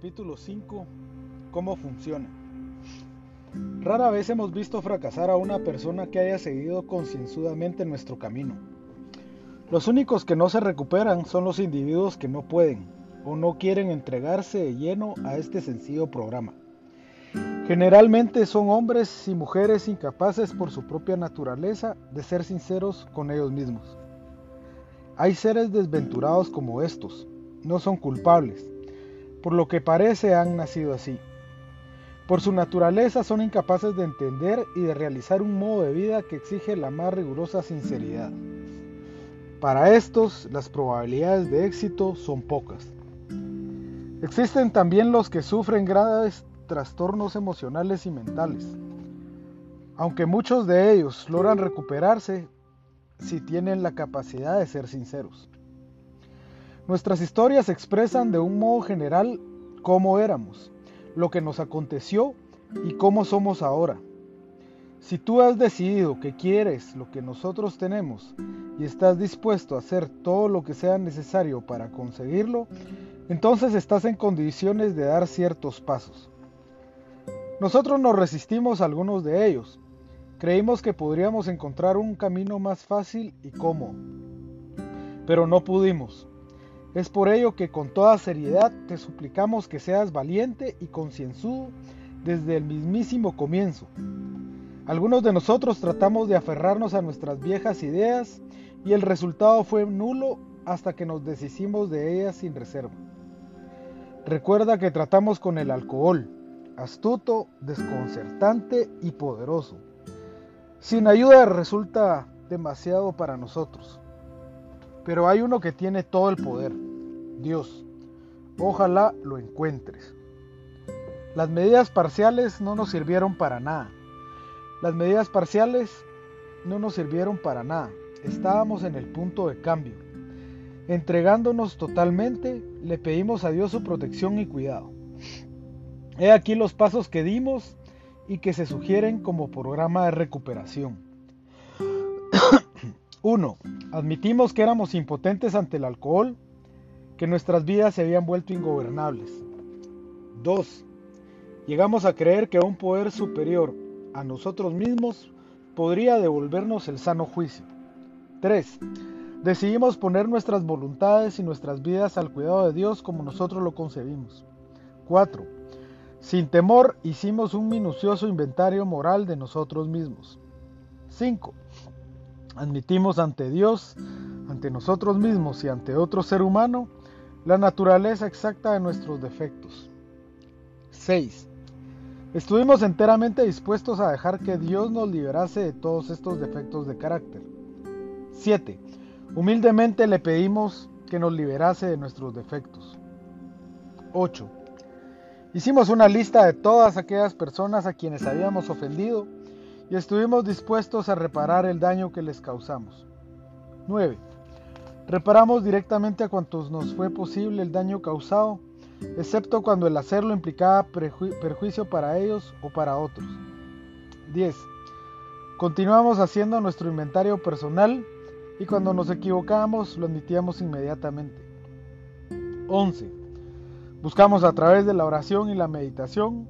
capítulo 5, ¿cómo funciona? Rara vez hemos visto fracasar a una persona que haya seguido concienzudamente nuestro camino. Los únicos que no se recuperan son los individuos que no pueden o no quieren entregarse de lleno a este sencillo programa. Generalmente son hombres y mujeres incapaces por su propia naturaleza de ser sinceros con ellos mismos. Hay seres desventurados como estos, no son culpables, por lo que parece han nacido así. Por su naturaleza son incapaces de entender y de realizar un modo de vida que exige la más rigurosa sinceridad. Para estos, las probabilidades de éxito son pocas. Existen también los que sufren graves trastornos emocionales y mentales. Aunque muchos de ellos logran recuperarse si tienen la capacidad de ser sinceros. Nuestras historias expresan de un modo general cómo éramos, lo que nos aconteció y cómo somos ahora. Si tú has decidido que quieres lo que nosotros tenemos y estás dispuesto a hacer todo lo que sea necesario para conseguirlo, entonces estás en condiciones de dar ciertos pasos. Nosotros nos resistimos a algunos de ellos. Creímos que podríamos encontrar un camino más fácil y cómodo, pero no pudimos. Es por ello que con toda seriedad te suplicamos que seas valiente y concienzudo desde el mismísimo comienzo. Algunos de nosotros tratamos de aferrarnos a nuestras viejas ideas y el resultado fue nulo hasta que nos deshicimos de ellas sin reserva. Recuerda que tratamos con el alcohol, astuto, desconcertante y poderoso. Sin ayuda resulta demasiado para nosotros. Pero hay uno que tiene todo el poder, Dios. Ojalá lo encuentres. Las medidas parciales no nos sirvieron para nada. Las medidas parciales no nos sirvieron para nada. Estábamos en el punto de cambio. Entregándonos totalmente, le pedimos a Dios su protección y cuidado. He aquí los pasos que dimos y que se sugieren como programa de recuperación. 1. Admitimos que éramos impotentes ante el alcohol, que nuestras vidas se habían vuelto ingobernables. 2. Llegamos a creer que un poder superior a nosotros mismos podría devolvernos el sano juicio. 3. Decidimos poner nuestras voluntades y nuestras vidas al cuidado de Dios como nosotros lo concebimos. 4. Sin temor hicimos un minucioso inventario moral de nosotros mismos. 5. Admitimos ante Dios, ante nosotros mismos y ante otro ser humano la naturaleza exacta de nuestros defectos. 6. Estuvimos enteramente dispuestos a dejar que Dios nos liberase de todos estos defectos de carácter. 7. Humildemente le pedimos que nos liberase de nuestros defectos. 8. Hicimos una lista de todas aquellas personas a quienes habíamos ofendido y estuvimos dispuestos a reparar el daño que les causamos. 9. Reparamos directamente a cuantos nos fue posible el daño causado, excepto cuando el hacerlo implicaba perjuicio para ellos o para otros. 10. Continuamos haciendo nuestro inventario personal y cuando nos equivocábamos lo admitíamos inmediatamente. 11. Buscamos a través de la oración y la meditación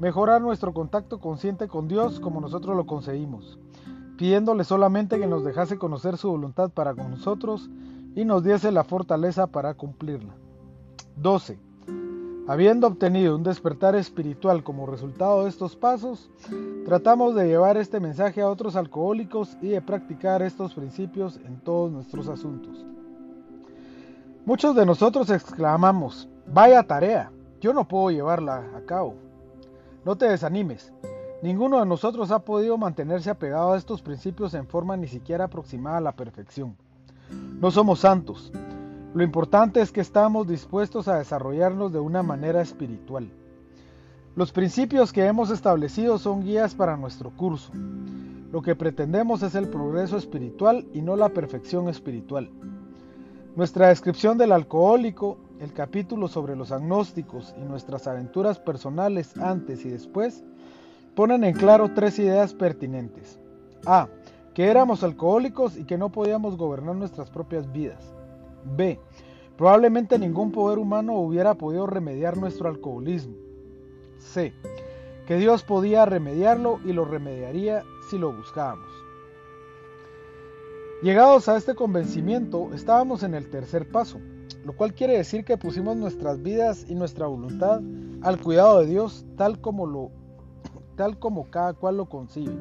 mejorar nuestro contacto consciente con Dios como nosotros lo conseguimos, pidiéndole solamente que nos dejase conocer su voluntad para con nosotros y nos diese la fortaleza para cumplirla. 12. Habiendo obtenido un despertar espiritual como resultado de estos pasos, tratamos de llevar este mensaje a otros alcohólicos y de practicar estos principios en todos nuestros asuntos. Muchos de nosotros exclamamos, vaya tarea, yo no puedo llevarla a cabo. No te desanimes. Ninguno de nosotros ha podido mantenerse apegado a estos principios en forma ni siquiera aproximada a la perfección. No somos santos. Lo importante es que estamos dispuestos a desarrollarnos de una manera espiritual. Los principios que hemos establecido son guías para nuestro curso. Lo que pretendemos es el progreso espiritual y no la perfección espiritual. Nuestra descripción del alcohólico el capítulo sobre los agnósticos y nuestras aventuras personales antes y después ponen en claro tres ideas pertinentes. A. Que éramos alcohólicos y que no podíamos gobernar nuestras propias vidas. B. Probablemente ningún poder humano hubiera podido remediar nuestro alcoholismo. C. Que Dios podía remediarlo y lo remediaría si lo buscábamos. Llegados a este convencimiento, estábamos en el tercer paso, lo cual quiere decir que pusimos nuestras vidas y nuestra voluntad al cuidado de Dios tal como lo tal como cada cual lo concibe.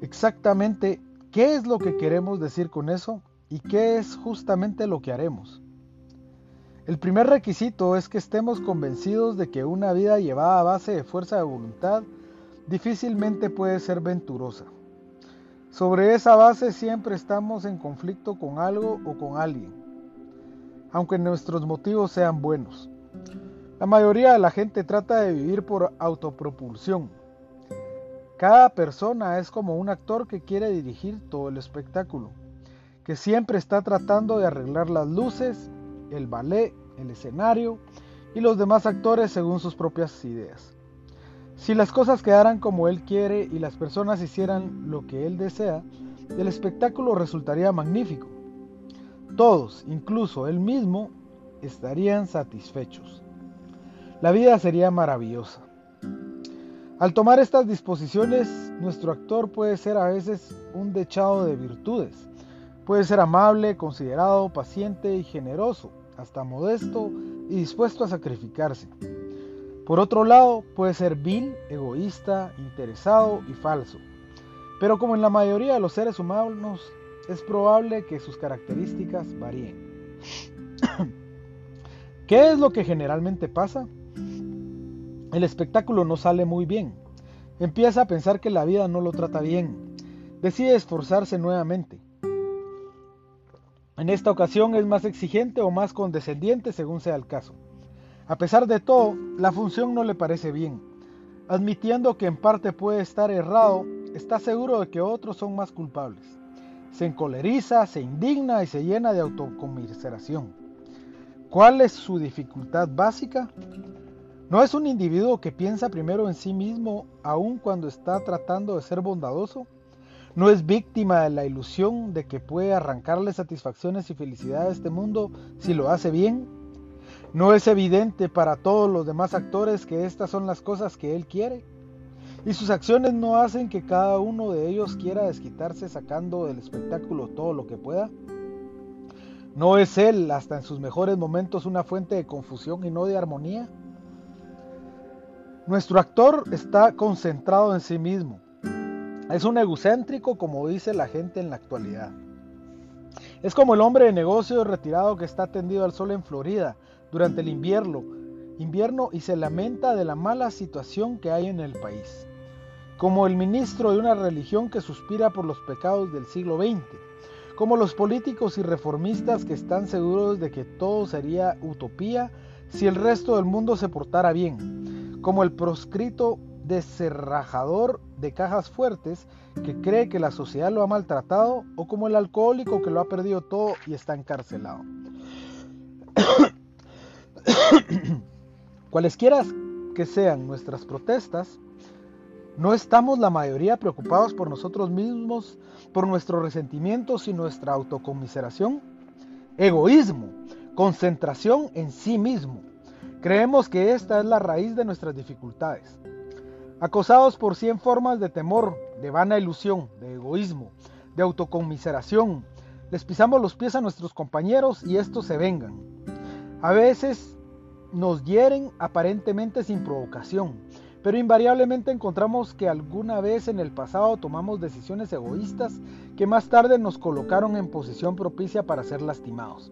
Exactamente, ¿qué es lo que queremos decir con eso y qué es justamente lo que haremos? El primer requisito es que estemos convencidos de que una vida llevada a base de fuerza de voluntad difícilmente puede ser venturosa. Sobre esa base siempre estamos en conflicto con algo o con alguien, aunque nuestros motivos sean buenos. La mayoría de la gente trata de vivir por autopropulsión. Cada persona es como un actor que quiere dirigir todo el espectáculo, que siempre está tratando de arreglar las luces, el ballet, el escenario y los demás actores según sus propias ideas. Si las cosas quedaran como él quiere y las personas hicieran lo que él desea, el espectáculo resultaría magnífico. Todos, incluso él mismo, estarían satisfechos. La vida sería maravillosa. Al tomar estas disposiciones, nuestro actor puede ser a veces un dechado de virtudes. Puede ser amable, considerado, paciente y generoso, hasta modesto y dispuesto a sacrificarse. Por otro lado, puede ser vil, egoísta, interesado y falso. Pero como en la mayoría de los seres humanos, es probable que sus características varíen. ¿Qué es lo que generalmente pasa? El espectáculo no sale muy bien. Empieza a pensar que la vida no lo trata bien. Decide esforzarse nuevamente. En esta ocasión es más exigente o más condescendiente según sea el caso. A pesar de todo, la función no le parece bien. Admitiendo que en parte puede estar errado, está seguro de que otros son más culpables. Se encoleriza, se indigna y se llena de autocomiseración. ¿Cuál es su dificultad básica? ¿No es un individuo que piensa primero en sí mismo aun cuando está tratando de ser bondadoso? ¿No es víctima de la ilusión de que puede arrancarle satisfacciones y felicidad a este mundo si lo hace bien? ¿No es evidente para todos los demás actores que estas son las cosas que él quiere? Y sus acciones no hacen que cada uno de ellos quiera desquitarse sacando del espectáculo todo lo que pueda. ¿No es él hasta en sus mejores momentos una fuente de confusión y no de armonía? Nuestro actor está concentrado en sí mismo. Es un egocéntrico como dice la gente en la actualidad. Es como el hombre de negocio retirado que está tendido al sol en Florida, durante el invierno, invierno y se lamenta de la mala situación que hay en el país, como el ministro de una religión que suspira por los pecados del siglo XX, como los políticos y reformistas que están seguros de que todo sería utopía si el resto del mundo se portara bien, como el proscrito deserrajador de cajas fuertes que cree que la sociedad lo ha maltratado o como el alcohólico que lo ha perdido todo y está encarcelado. Cualesquiera que sean nuestras protestas, no estamos la mayoría preocupados por nosotros mismos, por nuestros resentimientos y nuestra autocomiseración. Egoísmo, concentración en sí mismo. Creemos que esta es la raíz de nuestras dificultades. Acosados por cien formas de temor, de vana ilusión, de egoísmo, de autocomiseración, les pisamos los pies a nuestros compañeros y estos se vengan. A veces nos hieren aparentemente sin provocación, pero invariablemente encontramos que alguna vez en el pasado tomamos decisiones egoístas que más tarde nos colocaron en posición propicia para ser lastimados.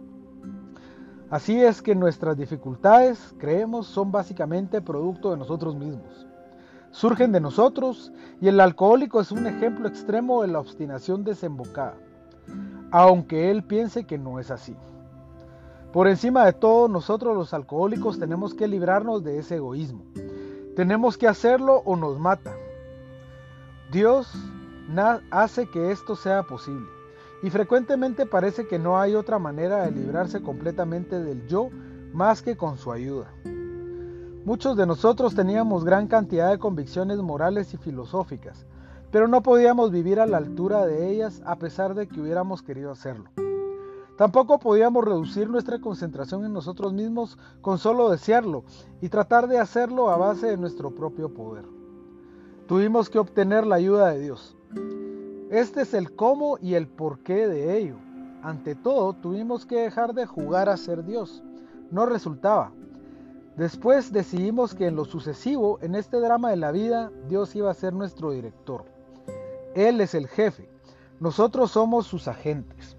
Así es que nuestras dificultades, creemos, son básicamente producto de nosotros mismos. Surgen de nosotros y el alcohólico es un ejemplo extremo de la obstinación desembocada, aunque él piense que no es así. Por encima de todo, nosotros los alcohólicos tenemos que librarnos de ese egoísmo. Tenemos que hacerlo o nos mata. Dios hace que esto sea posible. Y frecuentemente parece que no hay otra manera de librarse completamente del yo más que con su ayuda. Muchos de nosotros teníamos gran cantidad de convicciones morales y filosóficas, pero no podíamos vivir a la altura de ellas a pesar de que hubiéramos querido hacerlo. Tampoco podíamos reducir nuestra concentración en nosotros mismos con solo desearlo y tratar de hacerlo a base de nuestro propio poder. Tuvimos que obtener la ayuda de Dios. Este es el cómo y el porqué de ello. Ante todo, tuvimos que dejar de jugar a ser Dios. No resultaba. Después decidimos que en lo sucesivo, en este drama de la vida, Dios iba a ser nuestro director. Él es el jefe. Nosotros somos sus agentes.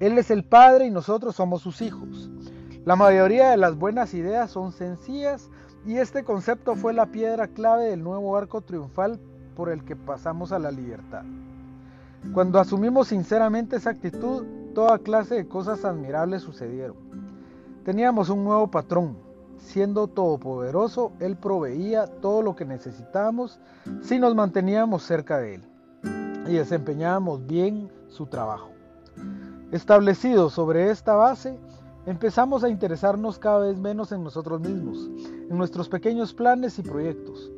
Él es el padre y nosotros somos sus hijos. La mayoría de las buenas ideas son sencillas y este concepto fue la piedra clave del nuevo arco triunfal por el que pasamos a la libertad. Cuando asumimos sinceramente esa actitud, toda clase de cosas admirables sucedieron. Teníamos un nuevo patrón. Siendo todopoderoso, Él proveía todo lo que necesitábamos si nos manteníamos cerca de Él y desempeñábamos bien su trabajo. Establecidos sobre esta base, empezamos a interesarnos cada vez menos en nosotros mismos, en nuestros pequeños planes y proyectos.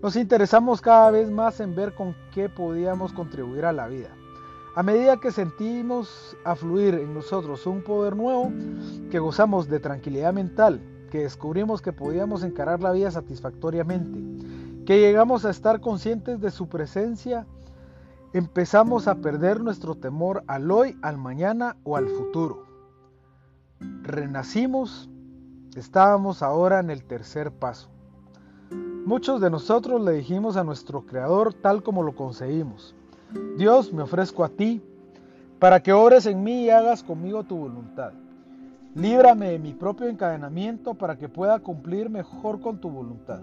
Nos interesamos cada vez más en ver con qué podíamos contribuir a la vida. A medida que sentimos afluir en nosotros un poder nuevo, que gozamos de tranquilidad mental, que descubrimos que podíamos encarar la vida satisfactoriamente, que llegamos a estar conscientes de su presencia, empezamos a perder nuestro temor al hoy, al mañana o al futuro. Renacimos, estábamos ahora en el tercer paso. Muchos de nosotros le dijimos a nuestro Creador tal como lo conseguimos. Dios, me ofrezco a ti, para que ores en mí y hagas conmigo tu voluntad. Líbrame de mi propio encadenamiento para que pueda cumplir mejor con tu voluntad.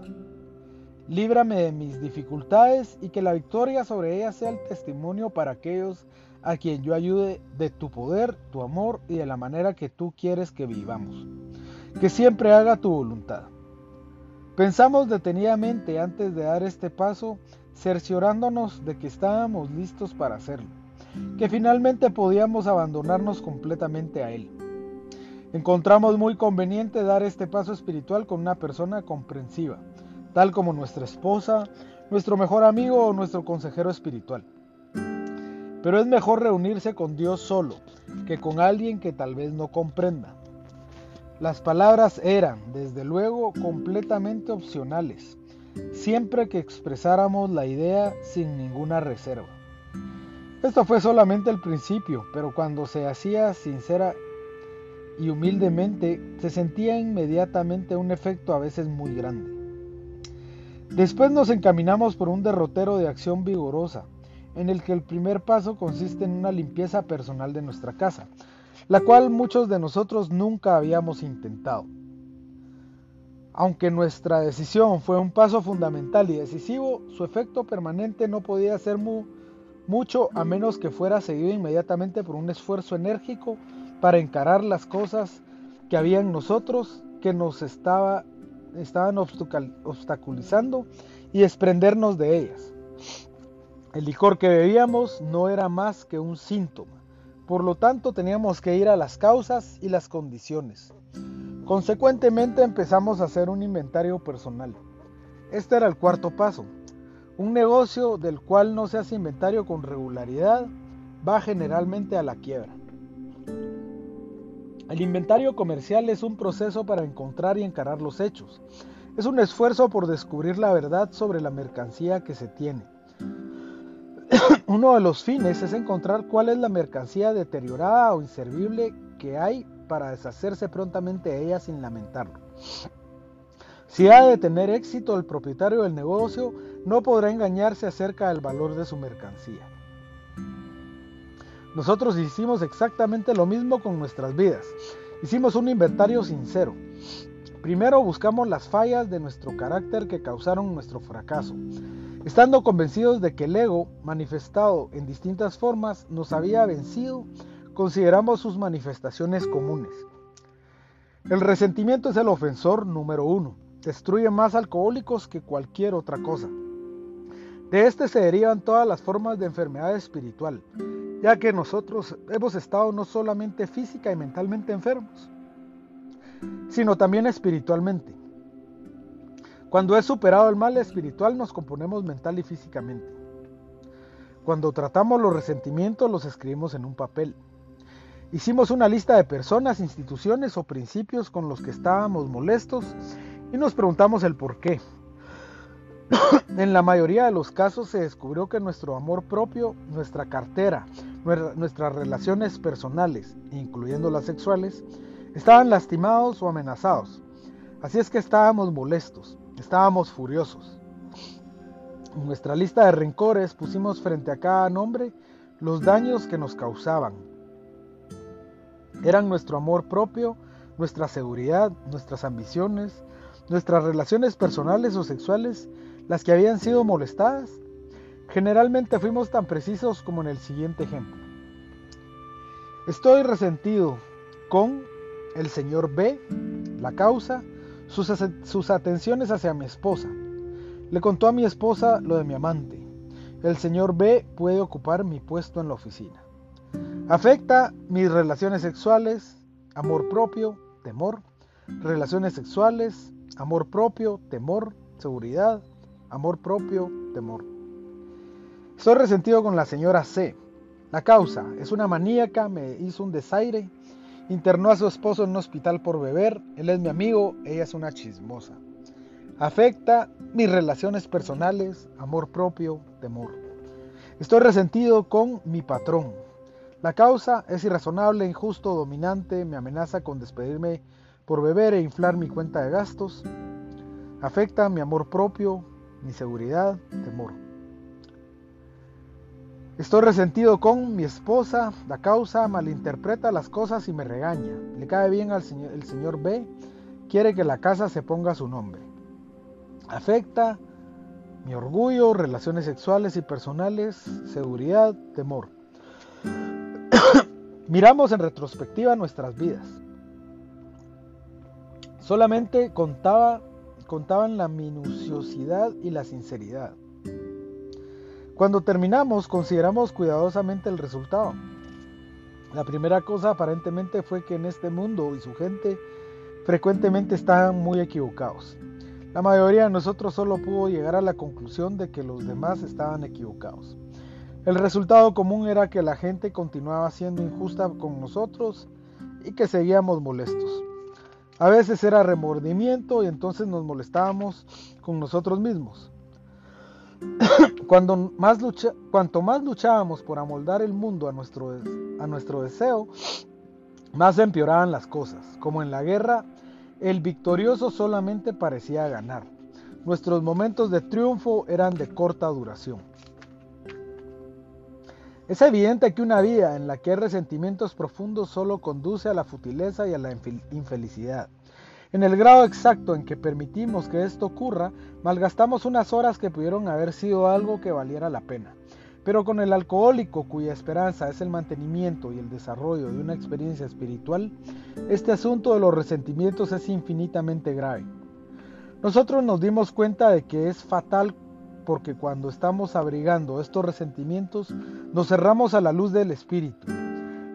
Líbrame de mis dificultades y que la victoria sobre ellas sea el testimonio para aquellos a quien yo ayude de tu poder, tu amor y de la manera que tú quieres que vivamos. Que siempre haga tu voluntad. Pensamos detenidamente antes de dar este paso, cerciorándonos de que estábamos listos para hacerlo, que finalmente podíamos abandonarnos completamente a Él. Encontramos muy conveniente dar este paso espiritual con una persona comprensiva, tal como nuestra esposa, nuestro mejor amigo o nuestro consejero espiritual. Pero es mejor reunirse con Dios solo que con alguien que tal vez no comprenda. Las palabras eran, desde luego, completamente opcionales, siempre que expresáramos la idea sin ninguna reserva. Esto fue solamente el principio, pero cuando se hacía sincera y humildemente, se sentía inmediatamente un efecto a veces muy grande. Después nos encaminamos por un derrotero de acción vigorosa, en el que el primer paso consiste en una limpieza personal de nuestra casa, la cual muchos de nosotros nunca habíamos intentado. Aunque nuestra decisión fue un paso fundamental y decisivo, su efecto permanente no podía ser mucho a menos que fuera seguido inmediatamente por un esfuerzo enérgico para encarar las cosas que había en nosotros que nos estaba estaban obstaculizando y desprendernos de ellas. El licor que bebíamos no era más que un síntoma, por lo tanto teníamos que ir a las causas y las condiciones. Consecuentemente empezamos a hacer un inventario personal. Este era el cuarto paso. Un negocio del cual no se hace inventario con regularidad va generalmente a la quiebra. El inventario comercial es un proceso para encontrar y encarar los hechos. Es un esfuerzo por descubrir la verdad sobre la mercancía que se tiene. Uno de los fines es encontrar cuál es la mercancía deteriorada o inservible que hay para deshacerse prontamente de ella sin lamentarlo. Si ha de tener éxito el propietario del negocio, no podrá engañarse acerca del valor de su mercancía. Nosotros hicimos exactamente lo mismo con nuestras vidas. Hicimos un inventario sincero. Primero buscamos las fallas de nuestro carácter que causaron nuestro fracaso. Estando convencidos de que el ego, manifestado en distintas formas, nos había vencido, consideramos sus manifestaciones comunes. El resentimiento es el ofensor número uno. Destruye más alcohólicos que cualquier otra cosa. De este se derivan todas las formas de enfermedad espiritual ya que nosotros hemos estado no solamente física y mentalmente enfermos, sino también espiritualmente. Cuando es superado el mal espiritual nos componemos mental y físicamente. Cuando tratamos los resentimientos los escribimos en un papel. Hicimos una lista de personas, instituciones o principios con los que estábamos molestos y nos preguntamos el por qué. en la mayoría de los casos se descubrió que nuestro amor propio, nuestra cartera, nuestras relaciones personales, incluyendo las sexuales, estaban lastimados o amenazados. Así es que estábamos molestos, estábamos furiosos. En nuestra lista de rencores pusimos frente a cada nombre los daños que nos causaban. Eran nuestro amor propio, nuestra seguridad, nuestras ambiciones, nuestras relaciones personales o sexuales las que habían sido molestadas. Generalmente fuimos tan precisos como en el siguiente ejemplo. Estoy resentido con el señor B, la causa, sus, sus, atenciones hacia mi esposa. Le contó a mi esposa lo de mi amante. El señor B puede ocupar mi puesto en la oficina. Afecta mis relaciones sexuales, amor propio, temor, relaciones sexuales, amor propio, temor, seguridad, amor propio, temor. Estoy resentido con la señora C. La causa es una maníaca, me hizo un desaire, internó a su esposo en un hospital por beber, él es mi amigo, ella es una chismosa. Afecta mis relaciones personales, amor propio, temor. Estoy resentido con mi patrón. La causa es irrazonable, injusto, dominante, me amenaza con despedirme por beber e inflar mi cuenta de gastos. Afecta mi amor propio, mi seguridad, temor. Estoy resentido con mi esposa, la causa malinterpreta las cosas y me regaña. Le cae bien al señor, el señor B, quiere que la casa se ponga su nombre. Afecta mi orgullo, relaciones sexuales y personales, seguridad, temor. Miramos en retrospectiva nuestras vidas. Solamente contaba contaban la minuciosidad y la sinceridad. Cuando terminamos, consideramos cuidadosamente el resultado. La primera cosa aparentemente fue que en este mundo y su gente frecuentemente estaban muy equivocados. La mayoría de nosotros solo pudo llegar a la conclusión de que los demás estaban equivocados. El resultado común era que la gente continuaba siendo injusta con nosotros y que seguíamos molestos. A veces era remordimiento y entonces nos molestábamos con nosotros mismos. Cuanto más luchábamos por amoldar el mundo a nuestro, a nuestro deseo, más empeoraban las cosas. Como en la guerra, el victorioso solamente parecía ganar. Nuestros momentos de triunfo eran de corta duración. Es evidente que una vida en la que hay resentimientos profundos solo conduce a la futileza y a la infelicidad. En el grado exacto en que permitimos que esto ocurra, malgastamos unas horas que pudieron haber sido algo que valiera la pena. Pero con el alcohólico cuya esperanza es el mantenimiento y el desarrollo de una experiencia espiritual, este asunto de los resentimientos es infinitamente grave. Nosotros nos dimos cuenta de que es fatal porque cuando estamos abrigando estos resentimientos nos cerramos a la luz del espíritu.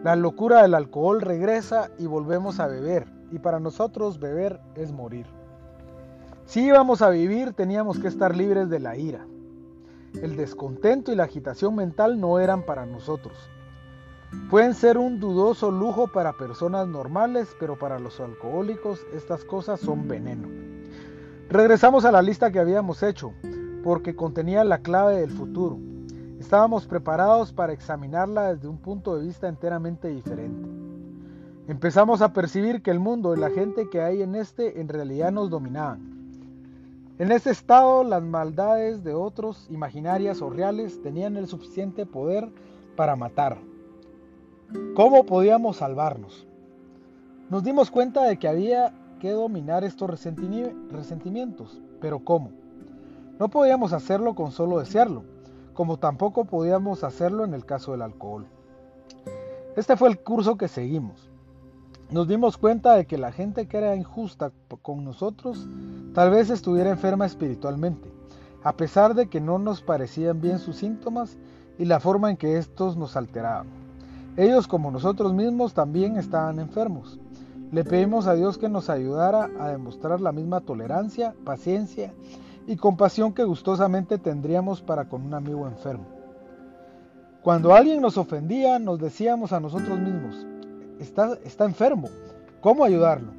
La locura del alcohol regresa y volvemos a beber, y para nosotros beber es morir. Si íbamos a vivir teníamos que estar libres de la ira. El descontento y la agitación mental no eran para nosotros. Pueden ser un dudoso lujo para personas normales, pero para los alcohólicos estas cosas son veneno. Regresamos a la lista que habíamos hecho porque contenía la clave del futuro. Estábamos preparados para examinarla desde un punto de vista enteramente diferente. Empezamos a percibir que el mundo y la gente que hay en este en realidad nos dominaban. En este estado las maldades de otros, imaginarias o reales, tenían el suficiente poder para matar. ¿Cómo podíamos salvarnos? Nos dimos cuenta de que había que dominar estos resentimientos, pero ¿cómo? No podíamos hacerlo con solo desearlo, como tampoco podíamos hacerlo en el caso del alcohol. Este fue el curso que seguimos. Nos dimos cuenta de que la gente que era injusta con nosotros tal vez estuviera enferma espiritualmente, a pesar de que no nos parecían bien sus síntomas y la forma en que estos nos alteraban. Ellos como nosotros mismos también estaban enfermos. Le pedimos a Dios que nos ayudara a demostrar la misma tolerancia, paciencia y compasión que gustosamente tendríamos para con un amigo enfermo. Cuando alguien nos ofendía, nos decíamos a nosotros mismos, está, está enfermo. ¿Cómo ayudarlo?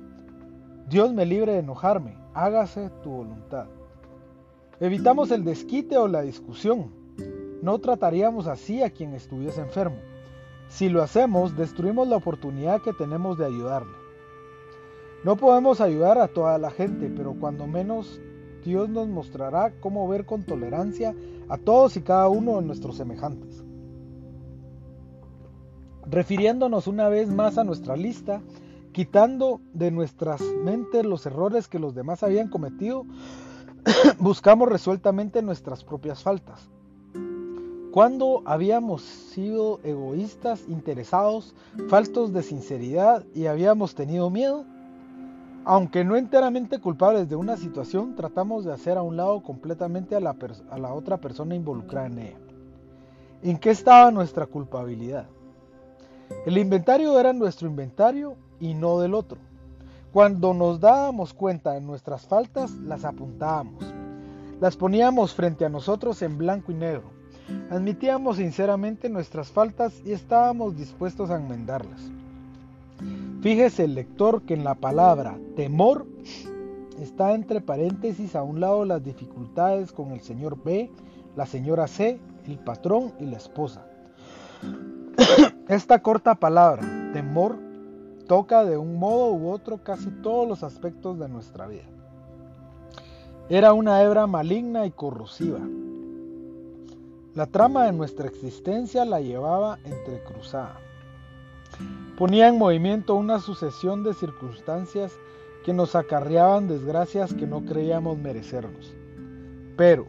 Dios me libre de enojarme, hágase tu voluntad. Evitamos el desquite o la discusión. No trataríamos así a quien estuviese enfermo. Si lo hacemos, destruimos la oportunidad que tenemos de ayudarle. No podemos ayudar a toda la gente, pero cuando menos Dios nos mostrará cómo ver con tolerancia a todos y cada uno de nuestros semejantes. Refiriéndonos una vez más a nuestra lista, quitando de nuestras mentes los errores que los demás habían cometido, buscamos resueltamente nuestras propias faltas. Cuando habíamos sido egoístas, interesados, faltos de sinceridad y habíamos tenido miedo, aunque no enteramente culpables de una situación, tratamos de hacer a un lado completamente a la, otra persona involucrada en ella. ¿En qué estaba nuestra culpabilidad? El inventario era nuestro inventario y no del otro. Cuando nos dábamos cuenta de nuestras faltas, las apuntábamos. Las poníamos frente a nosotros en blanco y negro. Admitíamos sinceramente nuestras faltas y estábamos dispuestos a enmendarlas. Fíjese el lector que en la palabra temor está entre paréntesis a un lado las dificultades con el señor B, la señora C, el patrón y la esposa. Esta corta palabra, temor, toca de un modo u otro casi todos los aspectos de nuestra vida. Era una hebra maligna y corrosiva. La trama de nuestra existencia la llevaba entrecruzada. Ponía en movimiento una sucesión de circunstancias que nos acarreaban desgracias que no creíamos merecernos. Pero,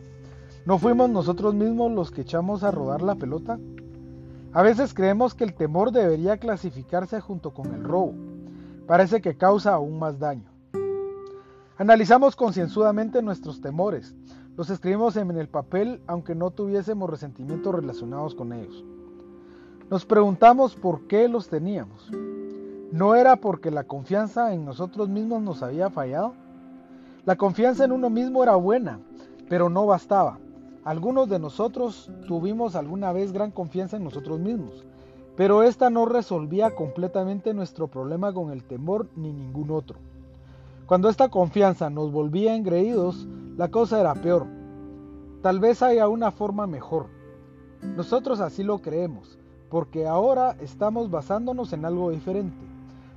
¿no fuimos nosotros mismos los que echamos a rodar la pelota? A veces creemos que el temor debería clasificarse junto con el robo. Parece que causa aún más daño. Analizamos concienzudamente nuestros temores. Los escribimos en el papel aunque no tuviésemos resentimientos relacionados con ellos. Nos preguntamos por qué los teníamos. ¿No era porque la confianza en nosotros mismos nos había fallado? La confianza en uno mismo era buena, pero no bastaba. Algunos de nosotros tuvimos alguna vez gran confianza en nosotros mismos, pero esta no resolvía completamente nuestro problema con el temor ni ningún otro. Cuando esta confianza nos volvía engreídos, la cosa era peor. Tal vez haya una forma mejor. Nosotros así lo creemos, porque ahora estamos basándonos en algo diferente.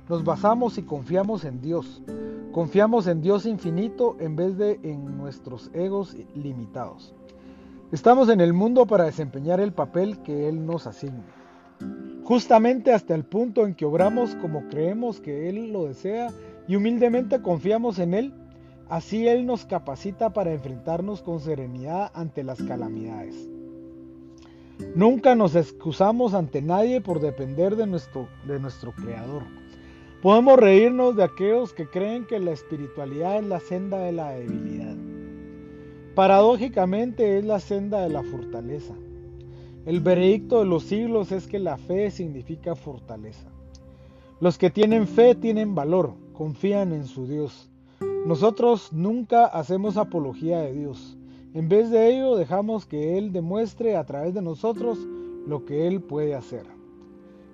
Nos basamos y confiamos en Dios. Confiamos en Dios infinito en vez de en nuestros egos limitados. Estamos en el mundo para desempeñar el papel que Él nos asigna. Justamente hasta el punto en que obramos como creemos que Él lo desea y humildemente confiamos en Él, así Él nos capacita para enfrentarnos con serenidad ante las calamidades. Nunca nos excusamos ante nadie por depender de nuestro, de nuestro Creador. Podemos reírnos de aquellos que creen que la espiritualidad es la senda de la debilidad. Paradójicamente es la senda de la fortaleza. El veredicto de los siglos es que la fe significa fortaleza. Los que tienen fe tienen valor, confían en su Dios. Nosotros nunca hacemos apología de Dios. En vez de ello dejamos que Él demuestre a través de nosotros lo que Él puede hacer.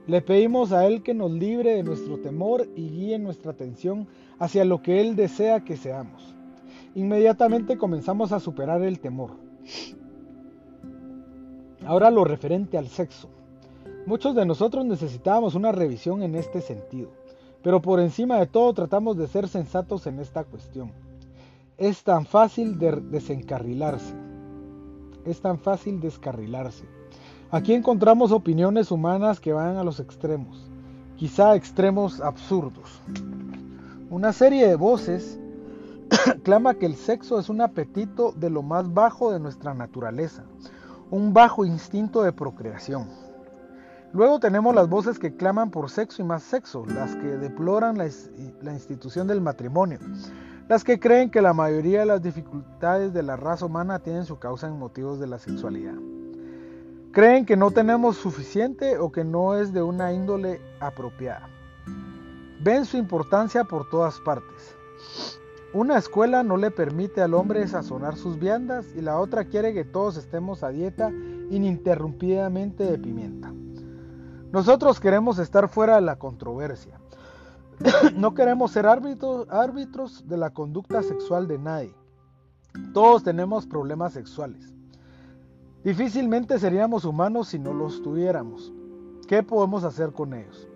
Le pedimos a Él que nos libre de nuestro temor y guíe nuestra atención hacia lo que Él desea que seamos inmediatamente comenzamos a superar el temor. Ahora lo referente al sexo. Muchos de nosotros necesitábamos una revisión en este sentido, pero por encima de todo tratamos de ser sensatos en esta cuestión. Es tan fácil de desencarrilarse. Es tan fácil descarrilarse. Aquí encontramos opiniones humanas que van a los extremos, quizá extremos absurdos. Una serie de voces clama que el sexo es un apetito de lo más bajo de nuestra naturaleza, un bajo instinto de procreación. Luego tenemos las voces que claman por sexo y más sexo, las que deploran la institución del matrimonio, las que creen que la mayoría de las dificultades de la raza humana tienen su causa en motivos de la sexualidad. Creen que no tenemos suficiente o que no es de una índole apropiada. Ven su importancia por todas partes. Una escuela no le permite al hombre sazonar sus viandas y la otra quiere que todos estemos a dieta ininterrumpidamente de pimienta. Nosotros queremos estar fuera de la controversia. no queremos ser árbitros, de la conducta sexual de nadie. Todos tenemos problemas sexuales. Difícilmente seríamos humanos si no los tuviéramos. ¿Qué podemos hacer con ellos?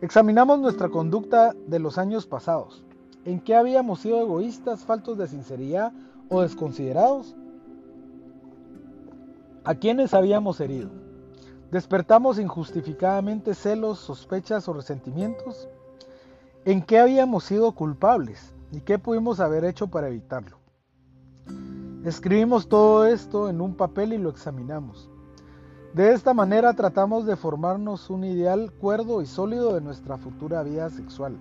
Examinamos nuestra conducta de los años pasados. ¿En qué habíamos sido egoístas, faltos de sinceridad o desconsiderados? ¿A quiénes habíamos herido? ¿Despertamos injustificadamente celos, sospechas o resentimientos? ¿En qué habíamos sido culpables y qué pudimos haber hecho para evitarlo? Escribimos todo esto en un papel y lo examinamos. De esta manera tratamos de formarnos un ideal cuerdo y sólido de nuestra futura vida sexual.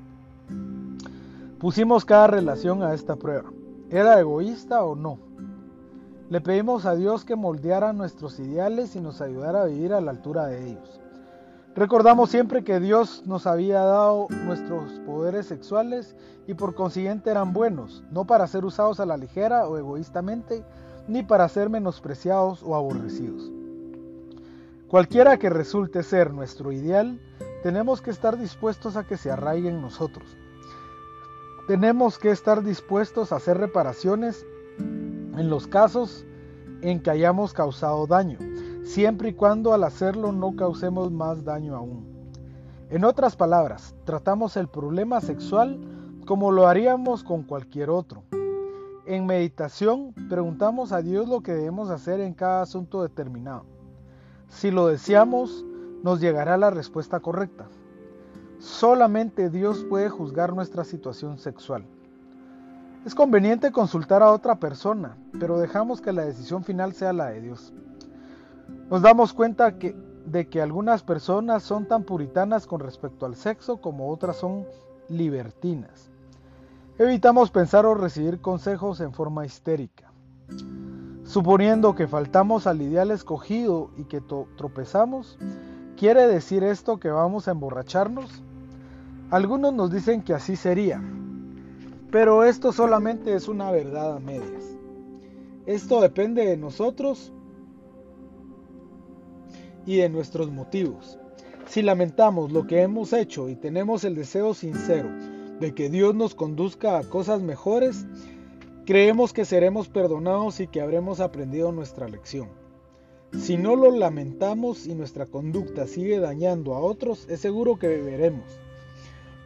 Pusimos cada relación a esta prueba. ¿Era egoísta o no? Le pedimos a Dios que moldeara nuestros ideales y nos ayudara a vivir a la altura de ellos. Recordamos siempre que Dios nos había dado nuestros poderes sexuales y por consiguiente eran buenos, no para ser usados a la ligera o egoístamente, ni para ser menospreciados o aborrecidos. Cualquiera que resulte ser nuestro ideal, tenemos que estar dispuestos a que se arraigue en nosotros. Tenemos que estar dispuestos a hacer reparaciones en los casos en que hayamos causado daño, siempre y cuando al hacerlo no causemos más daño aún. En otras palabras, tratamos el problema sexual como lo haríamos con cualquier otro. En meditación preguntamos a Dios lo que debemos hacer en cada asunto determinado. Si lo deseamos, nos llegará la respuesta correcta. Solamente Dios puede juzgar nuestra situación sexual. Es conveniente consultar a otra persona, pero dejamos que la decisión final sea la de Dios. Nos damos cuenta de que algunas personas son tan puritanas con respecto al sexo como otras son libertinas. Evitamos pensar o recibir consejos en forma histérica. Suponiendo que faltamos al ideal escogido y que tropezamos, ¿quiere decir esto que vamos a emborracharnos? Algunos nos dicen que así sería, pero esto solamente es una verdad a medias. Esto depende de nosotros y de nuestros motivos. Si lamentamos lo que hemos hecho y tenemos el deseo sincero de que Dios nos conduzca a cosas mejores, creemos que seremos perdonados y que habremos aprendido nuestra lección. Si no lo lamentamos y nuestra conducta sigue dañando a otros, es seguro que beberemos.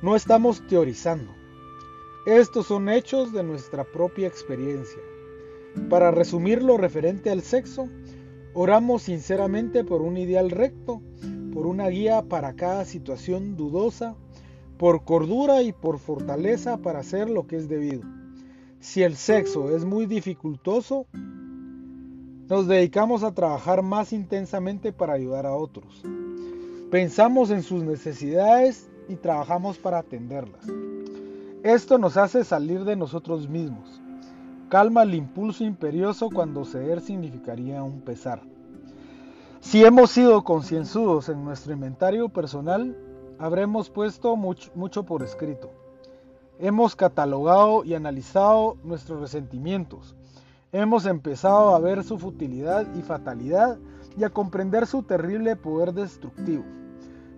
No estamos teorizando. Estos son hechos de nuestra propia experiencia. Para resumir lo referente al sexo, oramos sinceramente por un ideal recto, por una guía para cada situación dudosa, por cordura y por fortaleza para hacer lo que es debido. Si el sexo es muy dificultoso, nos dedicamos a trabajar más intensamente para ayudar a otros. Pensamos en sus necesidades y trabajamos para atenderlas. Esto nos hace salir de nosotros mismos. Calma el impulso imperioso cuando ceder significaría un pesar. Si hemos sido concienzudos en nuestro inventario personal, habremos puesto mucho, mucho, por escrito. Hemos catalogado y analizado nuestros resentimientos. Hemos empezado a ver su futilidad y fatalidad y a comprender su terrible poder destructivo.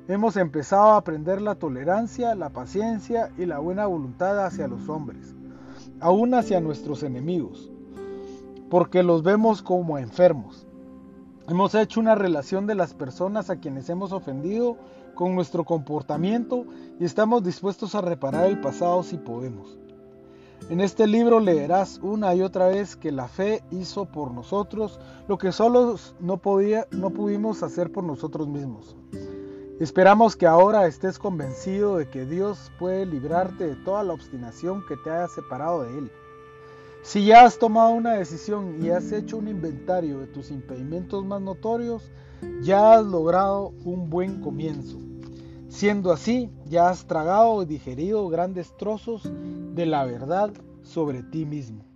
Hemos empezado a aprender la tolerancia, la paciencia y la buena voluntad hacia los hombres, aún hacia nuestros enemigos, porque los vemos como enfermos. Hemos hecho una relación de las personas a quienes hemos ofendido con nuestro comportamiento y estamos dispuestos a reparar el pasado si podemos. En este libro leerás una y otra vez que la fe hizo por nosotros lo que solos no, podía, no pudimos hacer por nosotros mismos. Esperamos que ahora estés convencido de que Dios puede librarte de toda la obstinación que te haya separado de Él. Si ya has tomado una decisión y has hecho un inventario de tus impedimentos más notorios, ya has logrado un buen comienzo. Siendo así, ya has tragado y digerido grandes trozos de la verdad sobre ti mismo.